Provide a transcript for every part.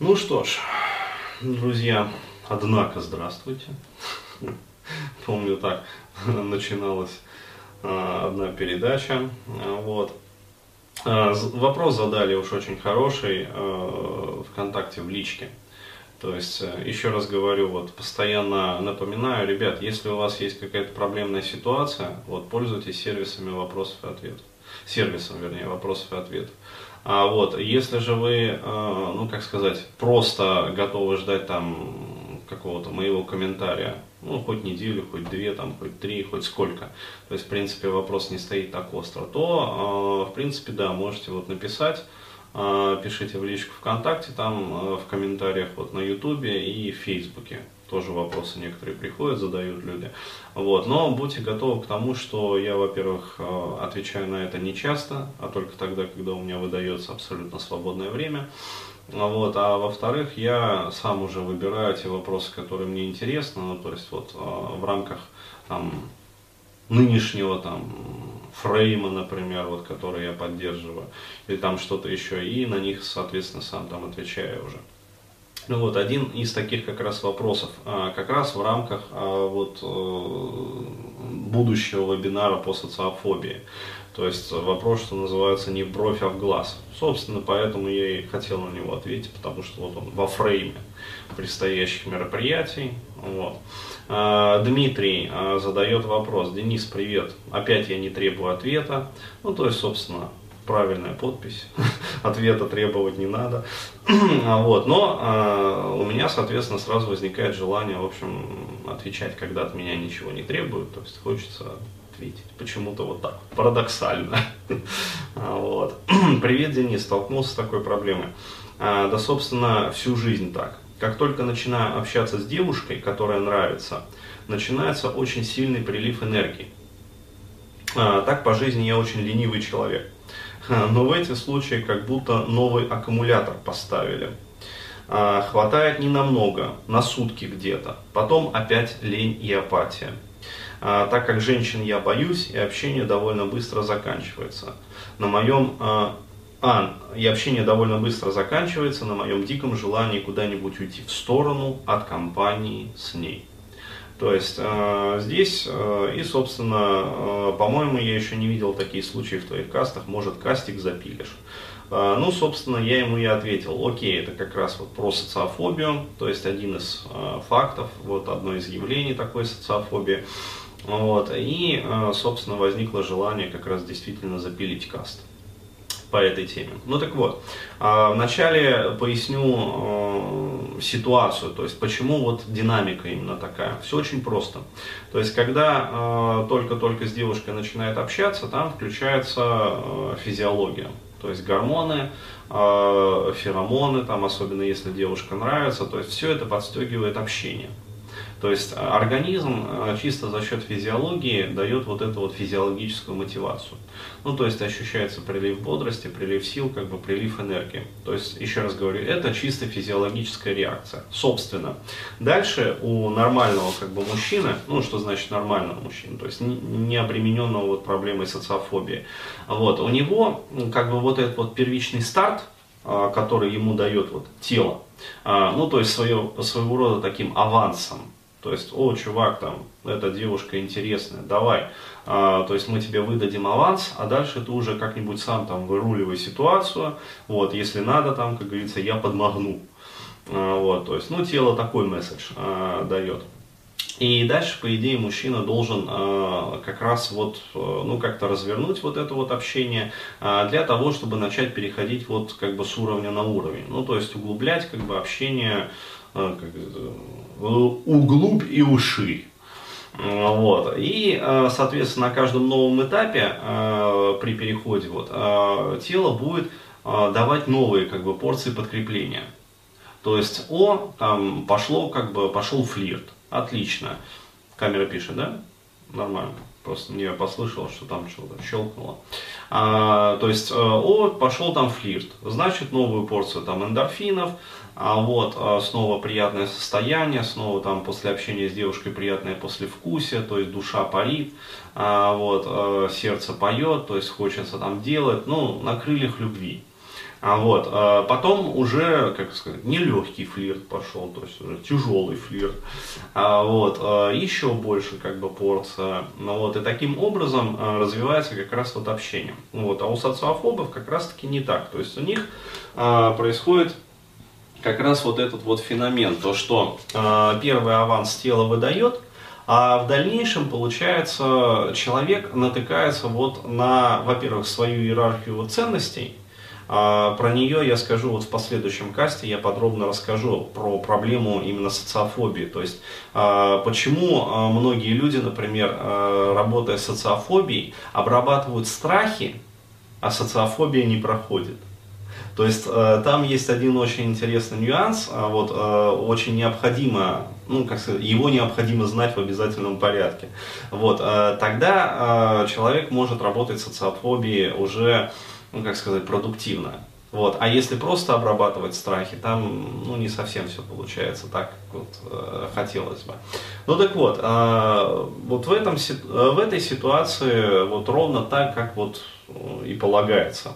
Ну что ж, друзья, однако здравствуйте. Помню так начиналась а, одна передача. Вот. А, вопрос задали уж очень хороший а, ВКонтакте в личке. То есть, э, еще раз говорю, вот постоянно напоминаю, ребят, если у вас есть какая-то проблемная ситуация, вот пользуйтесь сервисами вопросов и ответов. Сервисом, вернее, вопросов и ответов. А вот, если же вы, э, ну как сказать, просто готовы ждать там какого-то моего комментария, ну хоть неделю, хоть две, там, хоть три, хоть сколько, то есть в принципе вопрос не стоит так остро, то э, в принципе да, можете вот написать, э, пишите в личку ВКонтакте, там в комментариях вот на Ютубе и в Фейсбуке тоже вопросы некоторые приходят, задают люди. Вот. Но будьте готовы к тому, что я, во-первых, э, отвечаю на это не часто, а только тогда, когда у меня выдается абсолютно свободное время. Вот. А во-вторых, я сам уже выбираю те вопросы, которые мне интересны, ну, то есть вот э, в рамках там, нынешнего там фрейма, например, вот, который я поддерживаю, или там что-то еще, и на них, соответственно, сам там отвечаю уже. Ну вот, один из таких как раз вопросов, а, как раз в рамках а, вот, э, будущего вебинара по социофобии. То есть вопрос, что называется, не в бровь, а в глаз. Собственно, поэтому я и хотел на него ответить, потому что вот он во фрейме предстоящих мероприятий. Вот. А, Дмитрий задает вопрос. Денис, привет. Опять я не требую ответа. Ну, то есть, собственно, правильная подпись, ответа требовать не надо. А вот, но э, у меня, соответственно, сразу возникает желание, в общем, отвечать, когда от меня ничего не требуют, то есть хочется ответить. Почему-то вот так, парадоксально. А вот. Привет, Денис, столкнулся с такой проблемой. А, да, собственно, всю жизнь так. Как только начинаю общаться с девушкой, которая нравится, начинается очень сильный прилив энергии. Так по жизни я очень ленивый человек. Но в эти случаи как будто новый аккумулятор поставили. А, хватает не намного, на сутки где-то. Потом опять лень и апатия. А, так как женщин я боюсь, и общение довольно быстро заканчивается. На моем а, а, и общение довольно быстро заканчивается на моем диком желании куда-нибудь уйти в сторону от компании с ней. То есть э, здесь, э, и, собственно, э, по-моему, я еще не видел такие случаи в твоих кастах, может, кастик запилишь. Ну, собственно, я ему и ответил, окей, это как раз вот про социофобию, то есть один из фактов, вот одно из явлений такой социофобии. Вот, и, собственно, возникло желание как раз действительно запилить каст по этой теме. Ну так вот, вначале поясню ситуацию, то есть почему вот динамика именно такая. Все очень просто. То есть когда э, только-только с девушкой начинает общаться, там включается э, физиология. То есть гормоны, феромоны, там, особенно если девушка нравится, то есть все это подстегивает общение. То есть э, организм э, чисто за счет физиологии дает вот эту вот физиологическую мотивацию. Ну, то есть ощущается прилив бодрости, прилив сил, как бы прилив энергии. То есть, еще раз говорю, это чисто физиологическая реакция. Собственно, дальше у нормального как бы мужчины, ну, что значит нормального мужчины, то есть не обремененного вот проблемой социофобии, вот, у него как бы вот этот вот первичный старт, а, который ему дает вот тело, а, ну, то есть свое, своего рода таким авансом, то есть, о, чувак, там, эта девушка интересная, давай. А, то есть мы тебе выдадим аванс, а дальше ты уже как-нибудь сам там выруливай ситуацию. Вот, если надо, там, как говорится, я подмогну. А, вот, то есть, ну, тело такой месседж а, дает. И дальше, по идее, мужчина должен э, как раз вот, э, ну, как-то развернуть вот это вот общение э, для того, чтобы начать переходить вот как бы с уровня на уровень. Ну, то есть углублять как бы общение э, как, углубь и уши. Вот. И, э, соответственно, на каждом новом этапе э, при переходе вот, э, тело будет давать новые как бы, порции подкрепления. То есть, о, там пошло, как бы, пошел флирт. Отлично. Камера пишет, да? Нормально. Просто мне послышалось, что там что-то щелкнуло. А, то есть, о, пошел там флирт. Значит, новую порцию там эндорфинов, а вот а, снова приятное состояние, снова там после общения с девушкой приятное послевкусие, то есть душа парит, а, вот, а, сердце поет, то есть хочется там делать, ну, на крыльях любви. А вот, а потом уже, как сказать, нелегкий флирт пошел, то есть уже тяжелый флирт. А вот, а еще больше как бы порция. Ну вот, и таким образом а, развивается как раз вот общение. Вот, а у социофобов как раз таки не так. То есть у них а, происходит как раз вот этот вот феномен, то что а, первый аванс тело выдает, а в дальнейшем, получается, человек натыкается вот на, во-первых, свою иерархию ценностей, а, про нее я скажу вот в последующем касте, я подробно расскажу про проблему именно социофобии. То есть, а, почему а, многие люди, например, работая с социофобией, обрабатывают страхи, а социофобия не проходит. То есть там есть один очень интересный нюанс, вот очень необходимо, ну как сказать, его необходимо знать в обязательном порядке. Вот тогда человек может работать с социофобией уже ну как сказать, продуктивно. Вот. А если просто обрабатывать страхи, там ну, не совсем все получается так, как вот, э, хотелось бы. Ну так вот, э, вот в, этом, в этой ситуации вот ровно так, как вот э, и полагается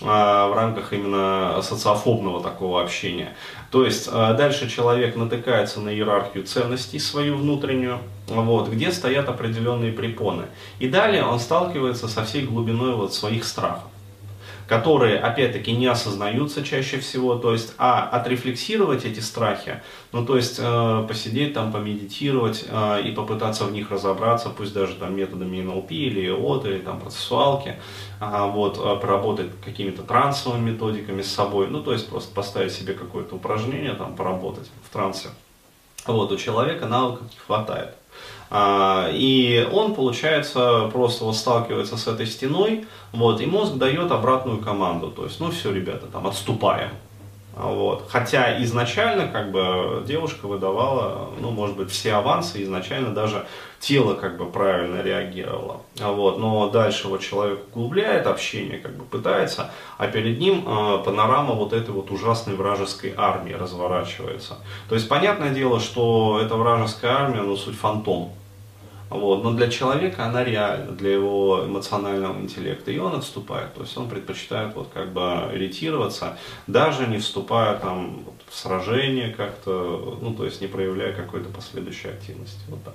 э, в рамках именно социофобного такого общения. То есть э, дальше человек натыкается на иерархию ценностей свою внутреннюю, вот, где стоят определенные препоны. И далее он сталкивается со всей глубиной вот своих страхов которые, опять-таки, не осознаются чаще всего, то есть, а отрефлексировать эти страхи, ну, то есть, э, посидеть там, помедитировать э, и попытаться в них разобраться, пусть даже там методами НЛП или ИОТ, или там процессуалки, э, вот, поработать какими-то трансовыми методиками с собой, ну, то есть, просто поставить себе какое-то упражнение, там, поработать в трансе. Вот, у человека навыков не хватает. А, и он, получается, просто вот сталкивается с этой стеной, вот, и мозг дает обратную команду, то есть, ну все, ребята, там, отступаем. Вот. Хотя изначально как бы девушка выдавала, ну, может быть, все авансы, изначально даже тело как бы правильно реагировало. Вот. Но дальше вот человек углубляет общение, как бы пытается, а перед ним э, панорама вот этой вот ужасной вражеской армии разворачивается. То есть понятное дело, что эта вражеская армия, ну, суть фантом. Вот. Но для человека она реальна, для его эмоционального интеллекта. И он отступает. То есть он предпочитает вот как бы ретироваться, даже не вступая там вот, в сражение как-то, ну то есть не проявляя какой-то последующей активности. Вот так.